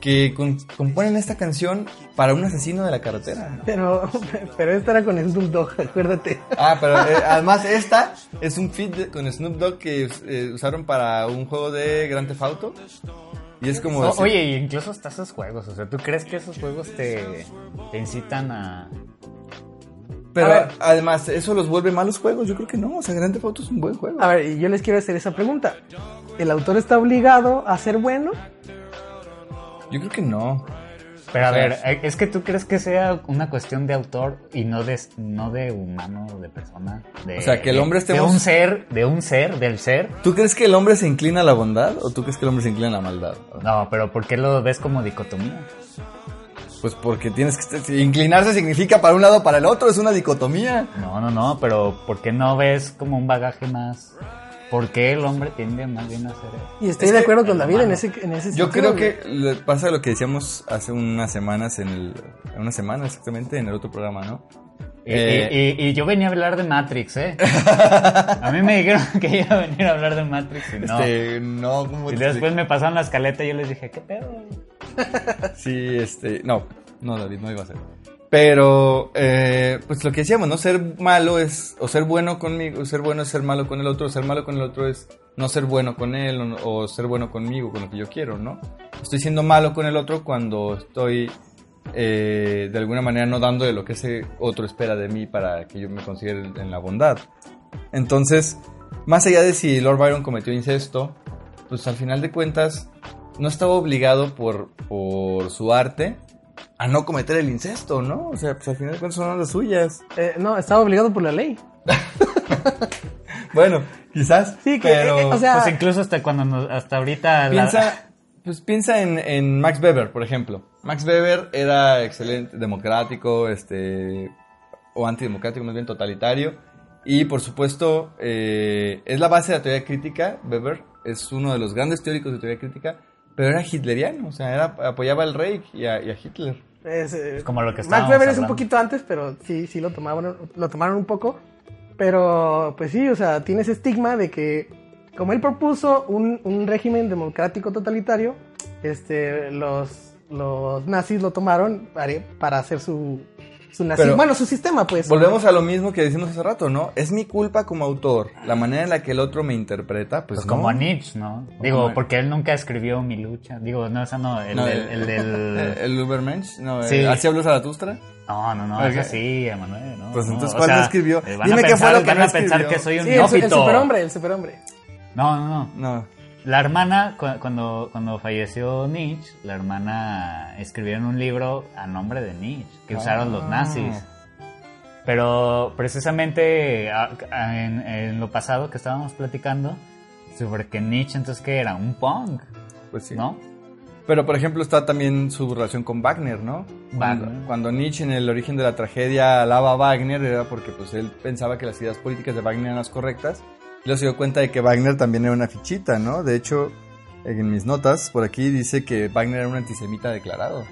que con- componen esta canción para un asesino de la carretera. Pero, pero esta era con Snoop Dogg, acuérdate. Ah, pero eh, además esta es un feed de- con Snoop Dogg que eh, usaron para un juego de Grand Theft Auto. Y es como... Decir- oye, y incluso hasta esos juegos, o sea, ¿tú crees que esos juegos te, te incitan a... Pero A ver. además, ¿eso los vuelve malos juegos? Yo creo que no. O sea, Grand Theft Auto es un buen juego. A ver, y yo les quiero hacer esa pregunta. ¿El autor está obligado a ser bueno? Yo creo que no. Pero a ver, eh, es que tú crees que sea una cuestión de autor y no de, no de humano, de persona. De, O sea, que el hombre estemos- De un ser, de un ser, del ser. ¿Tú crees que el hombre se inclina a la bondad o tú crees que el hombre se inclina a la maldad? No, pero ¿por qué lo ves como dicotomía? Pues porque tienes que... inclinarse significa para un lado o para el otro. Es una dicotomía. No, no, no, pero ¿por qué no ves como un bagaje más? ¿Por qué el hombre tiende más bien a hacer eso? Y estoy Es de acuerdo con David en ese, en ese Yo sentido, creo güey. que pasa lo que decíamos hace unas semanas en el... Una semana exactamente en el otro programa, ¿no? Y, Eh, y- y- y yo venía a hablar de Matrix, ¿eh? A mí me dijeron que iba a venir a hablar de Matrix y no. Este, no, ¿cómo Y te después me pasaron la escaleta y yo les dije, ¿qué pedo? Sí, este, no, no, David, no iba a ser. Pero, eh, pues lo que decíamos, ¿no? Ser malo es, o ser bueno conmigo, ser bueno es ser malo con el otro, ser malo con el otro es no ser bueno con él, o, ser bueno conmigo, con lo que yo quiero, ¿no? Estoy siendo malo con el otro cuando estoy, eh, de alguna manera, no dándole lo que ese otro espera de mí para que yo me considere en la bondad. Entonces, más allá de si Lord Byron cometió incesto, pues al final de cuentas, no estaba obligado por, por su arte a no cometer el incesto, ¿no? O sea, pues al final de cuentas son las suyas. Eh, no, estaba obligado por la ley. Bueno, quizás. Sí, que, pero eh, o sea, Pues incluso hasta cuando nos- hasta ahorita la- piensa, pues piensa en, en Max Weber, por ejemplo. Max Weber era excelente, democrático, este, o antidemocrático, más bien totalitario. Y por supuesto, eh, es la base de la teoría crítica. Weber es uno de los grandes teóricos de teoría crítica, pero era hitleriano, o sea, era, apoyaba al Reich y a, y a Hitler. es, eh, como lo que Max Weber es un poquito antes, pero sí, sí lo tomaron, lo tomaron un poco. Pero, pues sí, o sea, tiene ese estigma de que, como él propuso un, un régimen democrático totalitario, este, los, los nazis lo tomaron para, para hacer su, su nazi- bueno, su sistema, pues. Volvemos a lo mismo que decimos hace rato, ¿no? Es mi culpa como autor, la manera en la que el otro me interpreta, pues, Pues no. como a Nietzsche, ¿no? Digo, porque él nunca escribió Mi lucha. Digo, no, esa no, el, No, del- el del... el Ubermensch, no, Sí. eh, ¿así habló Zaratustra? No, no, no, es así, Emanuel, ¿no? Pues no, entonces, o ¿cuál sea, escribió? Dime qué fue lo que van no a pensar escribió. que soy un Sí, el, el superhombre, el superhombre. No, no, no. No. La hermana, cu- cuando, cuando falleció Nietzsche, la hermana escribieron un libro a nombre de Nietzsche, que usaron los Ah. nazis. Pero precisamente en, en lo pasado que estábamos platicando, sobre que Nietzsche entonces que era un punk, Pues sí. ¿no? Pero, por ejemplo, está también su relación con Wagner, ¿no? Cuando, cuando Nietzsche en el origen de la tragedia alaba a Wagner era porque pues él pensaba que las ideas políticas de Wagner eran las correctas. Y luego se dio cuenta de que Wagner también era una fichita, ¿no? De hecho, en mis notas por aquí dice que Wagner era un antisemita declarado.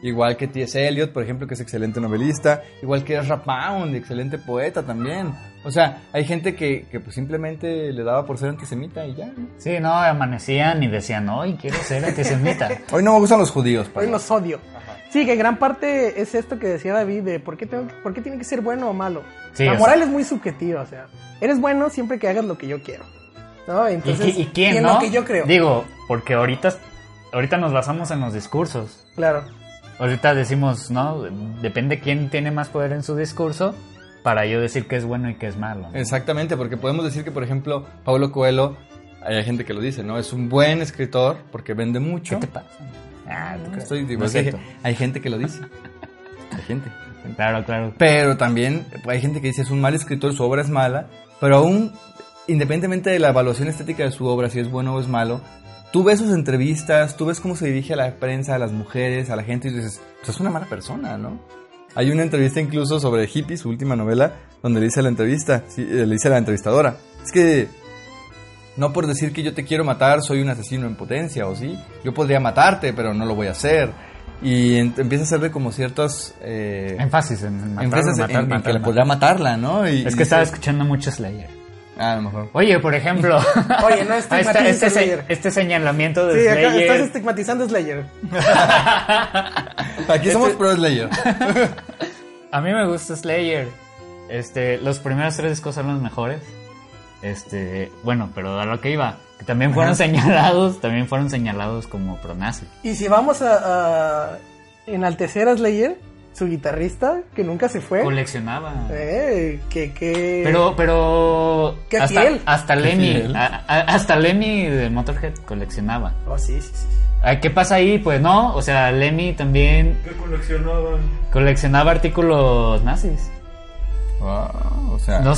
Igual que T.S. Eliot, por ejemplo, que es excelente novelista. Igual que Ezra Pound, excelente poeta también. O sea, hay gente que, que pues simplemente le daba por ser antisemita y ya. ¿no? Sí, no, amanecían y decían, hoy quiero ser antisemita. Hoy no me gustan los judíos, Hoy los odio. Sí, que gran parte es esto que decía David de por qué, tengo que- por qué tiene que ser bueno o malo. Sí, la o moral sea- es muy subjetiva, o sea, eres bueno siempre que hagas lo que yo quiero. ¿No? ¿Y, Entonces, y quién, en no? lo que yo creo. Digo, porque ahorita, ahorita nos basamos en los discursos. Claro. Ahorita decimos, ¿no? Depende quién tiene más poder en su discurso para yo decir que es bueno y que es malo. ¿no? Exactamente, porque podemos decir que, por ejemplo, Pablo Coelho, hay gente que lo dice, ¿no? Es un buen escritor porque vende mucho. ¿Qué te pasa? Ah, no. Estoy, digo, No es es que cierto. hay gente que lo dice. Hay gente. Claro, claro. Pero también hay gente que dice es un mal escritor, su obra es mala, pero aún, independientemente de la evaluación estética de su obra, si es bueno o es malo, tú ves sus entrevistas, tú ves cómo se dirige a la prensa, a las mujeres, a la gente y dices, pues es una mala persona, ¿no? Hay una entrevista incluso sobre Hippie, su última novela, donde le dice la entrevista, eh, le dice a la entrevistadora, es que no por decir que yo te quiero matar soy un asesino en potencia, ¿o sí? Yo podría matarte, pero no lo voy a hacer. Y en- empieza a hacerle como ciertas... eh, Énfasis en matar, Énfasis matar, en, en matar, que le podría matarla, ¿no? Y, Es y que estaba dice- escuchando mucho Slayer. Ah, a lo mejor. Oye, por ejemplo. Oye, no este, Slayer. este señalamiento de Sí, acá estás Slayer. estigmatizando Slayer. Aquí somos pro Slayer. A mí me gusta Slayer. Este, los primeros tres discos son los mejores. Este, bueno, pero a lo que iba, que también fueron señalados, también fueron señalados como pronazi. Y si vamos a, a enaltecer a Slayer, su guitarrista, que nunca se fue. Coleccionaba. Eh, que, que... Pero, pero. Qué hasta, fiel. hasta Lemmy. fiel. a- a- hasta Lemmy de Motorhead coleccionaba. Oh, sí, sí, sí. Ah, ¿Qué pasa ahí? Pues no, o sea, Lemmy también ¿Qué coleccionaban? coleccionaba artículos nazis. Wow, o sea. No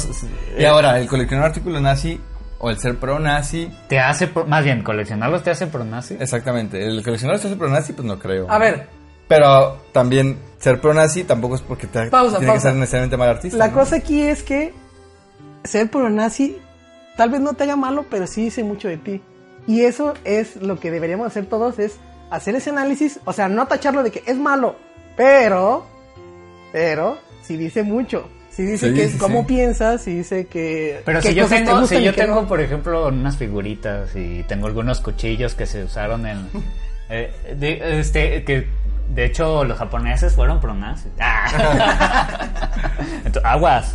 y ahora, el coleccionar artículos nazi o el ser pro nazi. te hace, pro- más bien, coleccionarlos te hace pro nazi. Exactamente. El coleccionar ser pro nazi, pues no creo. A ver, Pero también ser pro nazi tampoco es porque te, Pausa, tiene que ser necesariamente mal artista. la ¿no? cosa aquí es que ser pro-nazi tal vez no te haga malo, pero sí dice mucho de ti. Y eso es lo que deberíamos hacer todos, es hacer ese análisis, o sea, no tacharlo de que es malo, pero, pero, sí dice mucho. Sí dice Sí, que sí, cómo sí. piensas, sí dice que... Pero si yo te tengo, si y yo tengo, no. por ejemplo, unas figuritas y tengo algunos cuchillos que se usaron en, eh, de, este, que de hecho los japoneses fueron pro nazis. Ah. Entonces, aguas.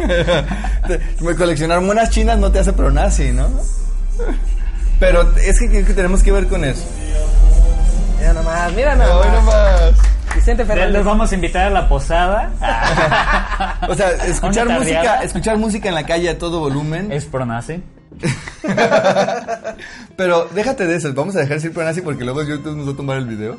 Coleccionar monas chinas no te hace pro nazi, ¿no? Pero es que, que tenemos que ver con eso. Mira nomás, mira nomás. Hoy nomás. Vicente Les Fernández. vamos a invitar a la posada. Ah. O sea, escuchar música, escuchar música en la calle a todo volumen. ¿Es pro nazi? Pero déjate de eso, vamos a dejar siempre nazi porque luego YouTube nos va a tomar el video.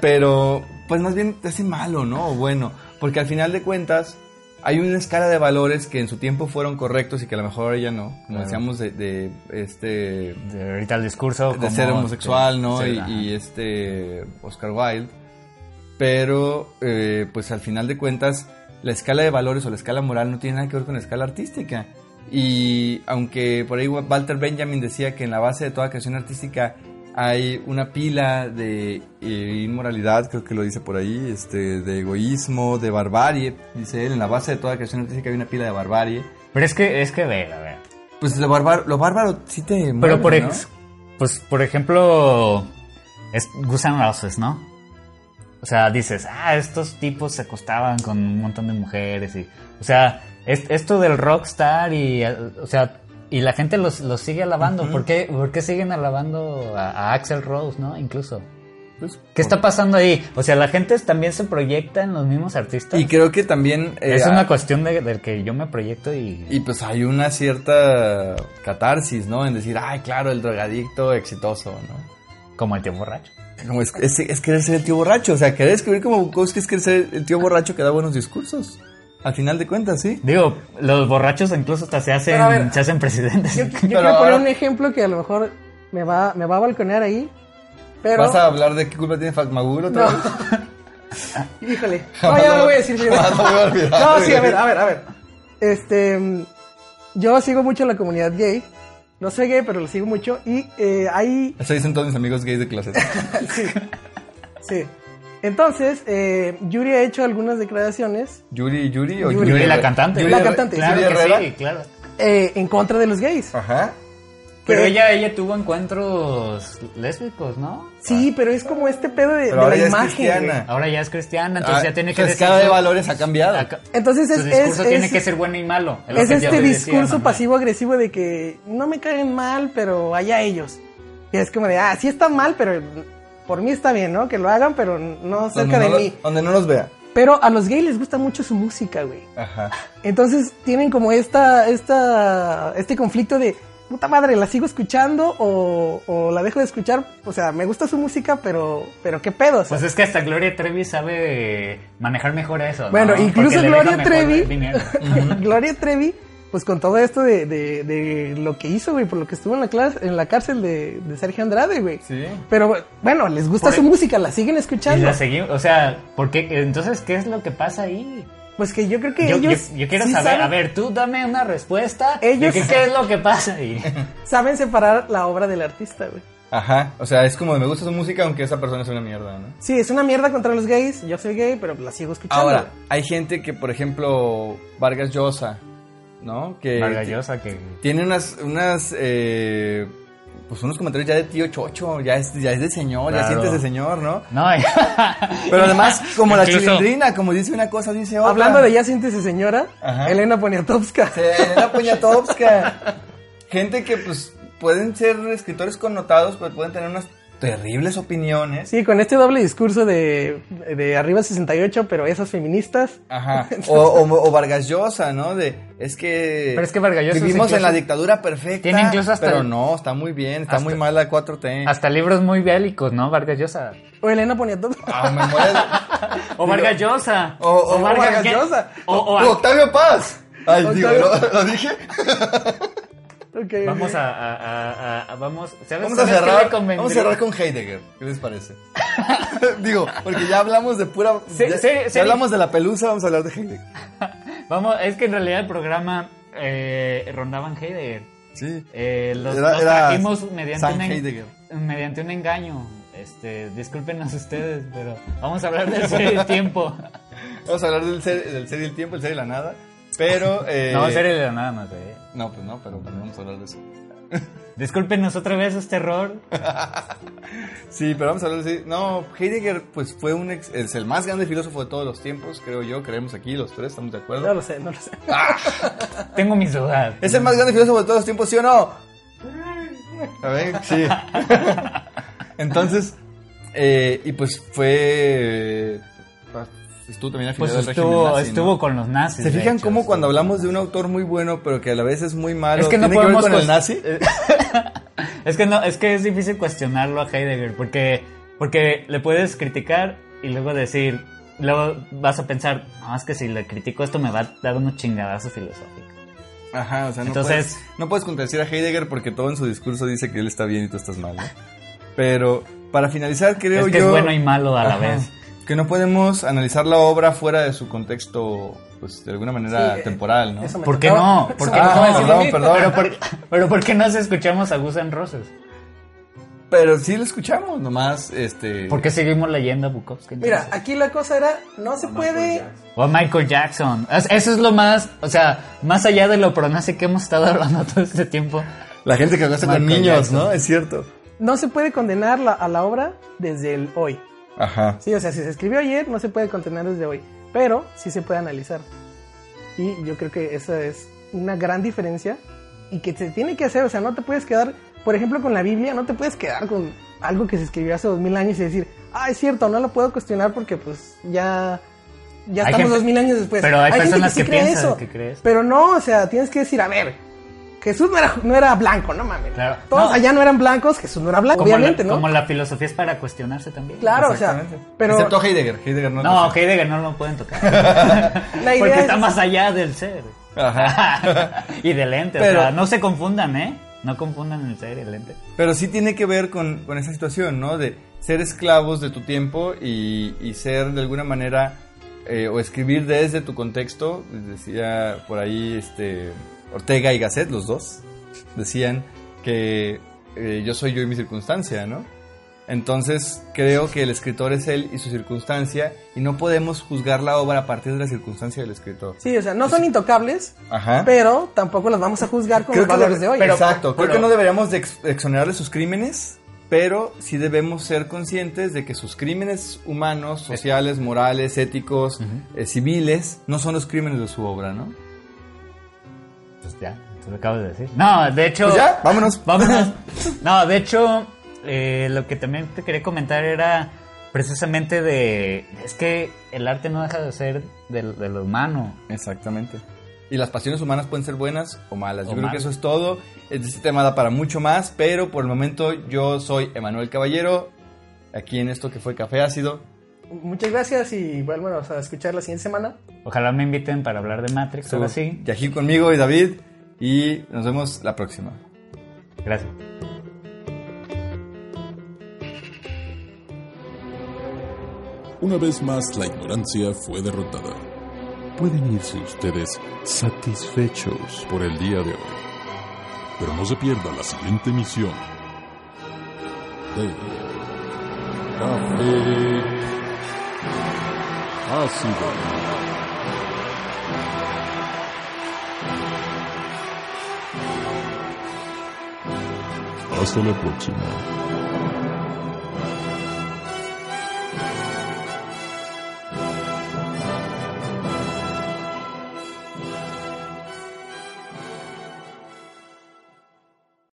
Pero, pues más bien te hace malo, ¿no? O bueno, porque al final de cuentas hay una escala de valores que en su tiempo fueron correctos y que a lo mejor ahora ya no. Como Claro. decíamos de, de, este De ahorita el discurso. de como- ser homosexual, ¿no? Y, y este Oscar Wilde. Pero, eh, pues al final de cuentas, la escala de valores o la escala moral no tiene nada que ver con la escala artística. Y aunque por ahí Walter Benjamin decía que en la base de toda creación artística hay una pila de eh, inmoralidad, creo que lo dice por ahí, este, de egoísmo, de barbarie, dice él, en la base de toda creación artística hay una pila de barbarie. Pero es que, es que, ve, a ver. Pues lo bárbaro, lo bárbaro sí te Pero por, ¿no? ex- pues, por ejemplo, es Guns N' Roses, ¿no? O sea, dices, ah, estos tipos se acostaban con un montón de mujeres y, o sea, es- esto del rockstar y, o sea, y la gente los, los sigue alabando. ¿Por, qué, ¿Por qué siguen alabando a, a Axel Rose, no? Incluso. Pues, ¿Qué está pasando ahí? O sea, la gente también se proyecta en los mismos artistas. Y creo que también... eh, es ah, una cuestión de, del que yo me proyecto y... Y pues hay una cierta catarsis, ¿no? En decir, ay, claro, el drogadicto exitoso, ¿no? Como el tío borracho. Como es, es, es querer ser el tío borracho. O sea, querer escribir como Bukowski es querer ser el tío borracho que da buenos discursos. Al final de cuentas, sí. Digo, los borrachos incluso hasta se hacen, ver, se hacen presidentes. Yo, yo quiero poner ahora- un ejemplo que a lo mejor me va, me va a balconear ahí. Pero. ¿Vas a hablar de qué culpa tiene Fatmaguro? No. Híjole. No, ya lo voy a decir. yo. Jamás lo voy a olvidar. No, sí, a ver, a ver, a ver. Este. Yo sigo mucho la comunidad gay. No soy gay, pero lo sigo mucho. Y eh, hay. Eso dicen todos mis amigos gays de clase. Sí. Sí. Entonces, eh, Yuri ha hecho algunas declaraciones ¿Yuri, Yuri o Yuri. Yuri, la cantante. Yuri La cantante, Claro Yuri que Herrera. sí, claro. eh, en contra de los gays. Ajá. Pero ella, ella tuvo encuentros lésbicos, ¿no? Sí, pero es como este pedo de, de la ya es imagen. cristiana. güey. Ahora ya es cristiana, entonces Ah, ya tiene que decir... escala de su- valores ha cambiado. Acá- Entonces es, Su discurso es- tiene es- que ser bueno y malo. lo Es que yo este le decía, discurso pasivo-agresivo de que no me caen mal, pero allá ellos. Y es como de, ah, sí está mal, pero por mí está bien, ¿no? Que lo hagan, pero no cerca donde, de no, mí. lo- donde no los vea. Pero a los gays les gusta mucho su música, güey. Ajá. Entonces tienen como esta, esta, este conflicto de, puta madre, ¿la sigo escuchando o, o la dejo de escuchar? O sea, me gusta su música, pero, pero qué pedo. o sea, Pues es que hasta Gloria Trevi sabe manejar mejor eso, ¿no? Bueno, Porque incluso Gloria Trevi. Gloria Trevi, pues con todo esto de, de, de lo que hizo, güey, por lo que estuvo en la, clase, en la cárcel de, de Sergio Andrade, güey. Sí. Pero bueno, les gusta Por su el- música, la siguen Y escuchando. la seguimos, o sea, ¿por qué? Entonces, ¿qué es lo que pasa ahí? Pues que yo creo que Yo, ellos yo- yo quiero sí saber, saben, a ver, tú dame una respuesta. Ellos- de qué, qué es lo que pasa ahí? saben separar la obra del artista, güey. Ajá. O sea, es como me gusta su música aunque esa persona es una mierda, ¿no? Sí, es una mierda contra los gays. Yo soy gay, pero la sigo escuchando. Ahora, hay gente que, por ejemplo, Vargas Llosa, ¿no? Que Margallosa que... tiene unas, unas, eh, pues unos comentarios ya de tío chocho, ya es, ya es de señor, ya sientes de señor, ¿no? No, Pero además, como la Incluso- chilindrina, como dice una cosa, dice otra. Hablando de ya siéntese señora, Ajá. Elena Poniatowska. Sí, Elena Poniatowska. Gente que, pues, pueden ser escritores connotados, pero pueden tener unas terribles opiniones. Sí, con este doble discurso de, de arriba 68, pero esas feministas. Ajá. O, o, o Vargas Llosa, ¿no? De, es que. Pero es que Vargas Llosa Vivimos incluso- en la dictadura perfecta. Tiene incluso hasta Pero el- no, está muy bien, está hasta- muy mal la 4T. Hasta libros muy bélicos, ¿no? Vargas Llosa. O Elena Poniatowska. Ah, memoria de- O Vargas Llosa. O, o, o Vargas. Llosa. O, o- O Octavio Paz. Ay, digo, ¿lo, lo dije? Vamos a, a- a- a- vamos, ¿sabes, Vamos a sabes cerrar. Vamos a cerrar con Heidegger. ¿Qué les parece? digo, porque ya hablamos de pura. Sí, ya, sí, ya sí. hablamos de la pelusa, vamos a hablar de Heidegger. Vamos, es que en realidad el programa eh, rondaban Heidegger. Sí. Eh, los, Era- los era trajimos mediante un, mediante un engaño. Este, discúlpenos ustedes, pero vamos a hablar del ser y el tiempo. Vamos a hablar del ser, del ser y el tiempo, el ser y la nada. Pero. Eh, No, ser y nada más, eh. No, pues no, pero también vamos a hablar de eso. Discúlpenos otra vez este error. Sí, pero vamos a hablar de eso. No, Heidegger, pues fue un ex- es el más grande filósofo de todos los tiempos, creo yo. Creemos aquí, los tres, estamos de acuerdo. No lo sé, no lo sé. Tengo mis dudas. ¿Es el más grande filósofo de todos los tiempos, sí o no? A ver, sí. Entonces, eh, y pues fue. pues, estuvo también afiliado Pues al régimen estuvo, estuvo con los nazis. ¿Se fijan hecho, cómo estuvo- cuando hablamos de un autor muy bueno, pero que a la vez es muy malo, Es que no tiene que ver podemos con el nazi? Es que no, es que es difícil cuestionarlo a Heidegger porque, porque le puedes criticar y luego decir, luego vas a pensar, no, es que si le critico esto me va a dar unos chingadazos filosóficos. Ajá, o sea, no, Entonces- puedes, no puedes contradecir a Heidegger porque todo en su discurso dice que él está bien y tú estás mal, ¿no? Pero para finalizar, creo es que yo es bueno y malo a la Ajá, vez. Que no podemos analizar la obra fuera de su contexto, pues de alguna manera Sí, eh, temporal, ¿no? ¿Por qué no? ¿Por qué no? Perdón, perdón. Pero por, pero ¿por qué no escuchamos a Guns N' Roses? Pero sí lo escuchamos, nomás, este... ¿Por qué seguimos leyendo a Bukowski? Mira, aquí la cosa era, no se puede... O a Michael Jackson. Es- Eso es lo más, o sea, más allá de lo pronace que hemos estado hablando todo este tiempo. La gente que goza con niños, Jackson. ¿no? Es cierto. No se puede condenar la- a la obra desde el hoy. Ajá. Sí, o sea, si se escribió ayer, no se puede condenar desde hoy. Pero sí se puede analizar. Y yo creo que esa es una gran diferencia y que se tiene que hacer. O sea, no te puedes quedar, por ejemplo, con la Biblia, no te puedes quedar con algo que se escribió hace dos mil años y decir, ah, es cierto, no lo puedo cuestionar porque pues ya, ya Hay estamos gente- dos mil años después. pero hay gente personas que sí cree piensan que cree eso. Pero no, o sea, tienes que decir, a ver, Jesús no era, no era blanco, no mames. Claro. Todos No. allá no eran blancos, Jesús no era blanco, Como, obviamente, la, ¿no? como la filosofía es para cuestionarse también. Claro, o sea, Exactamente. pero Excepto Heidegger. Heidegger no. No, Heidegger no lo pueden tocar. la idea Porque es está más allá del ser. Ajá. y del ente. Pero- o sea, no se confundan, ¿eh? No confundan el ser y el ente. Pero sí tiene que ver con, con esa situación, ¿no? De ser esclavos de tu tiempo y, y ser de alguna manera, eh, o escribir desde tu contexto. Decía por ahí este Ortega y Gasset, los dos, decían que eh, yo soy yo y mi circunstancia, ¿no? Entonces creo que el escritor es él y su circunstancia y no podemos juzgar la obra a partir de la circunstancia del escritor. Sí, o sea, no son intocables, Ajá. pero tampoco los vamos a juzgar con los valores de hoy. Exacto, creo pero- que no deberíamos de ex- exonerarle sus crímenes, pero sí debemos ser conscientes de que sus crímenes humanos, sociales, morales, éticos, eh, civiles, no son los crímenes de su obra, ¿no? Pues ya, te lo acabo de decir. No, de hecho. Pues ya, vámonos. Vámonos. No, de hecho, eh, lo que también te quería comentar era precisamente de. Es que el arte no deja de ser de, de lo humano. Exactamente. Y las pasiones humanas pueden ser buenas o malas. Yo creo que eso es todo. Este tema da para mucho más, pero por el momento yo soy Emanuel Caballero, aquí en esto que fue Café Ácido. Muchas gracias y bueno, vamos a escuchar la siguiente semana. Ojalá me inviten para hablar de Matrix o algo así. Yají conmigo y David, y nos vemos la próxima. Gracias. Una vez más la ignorancia fue derrotada. Pueden irse ustedes satisfechos por el día de hoy. Pero no se pierda la siguiente emisión de Café Ácido. Hasta la próxima.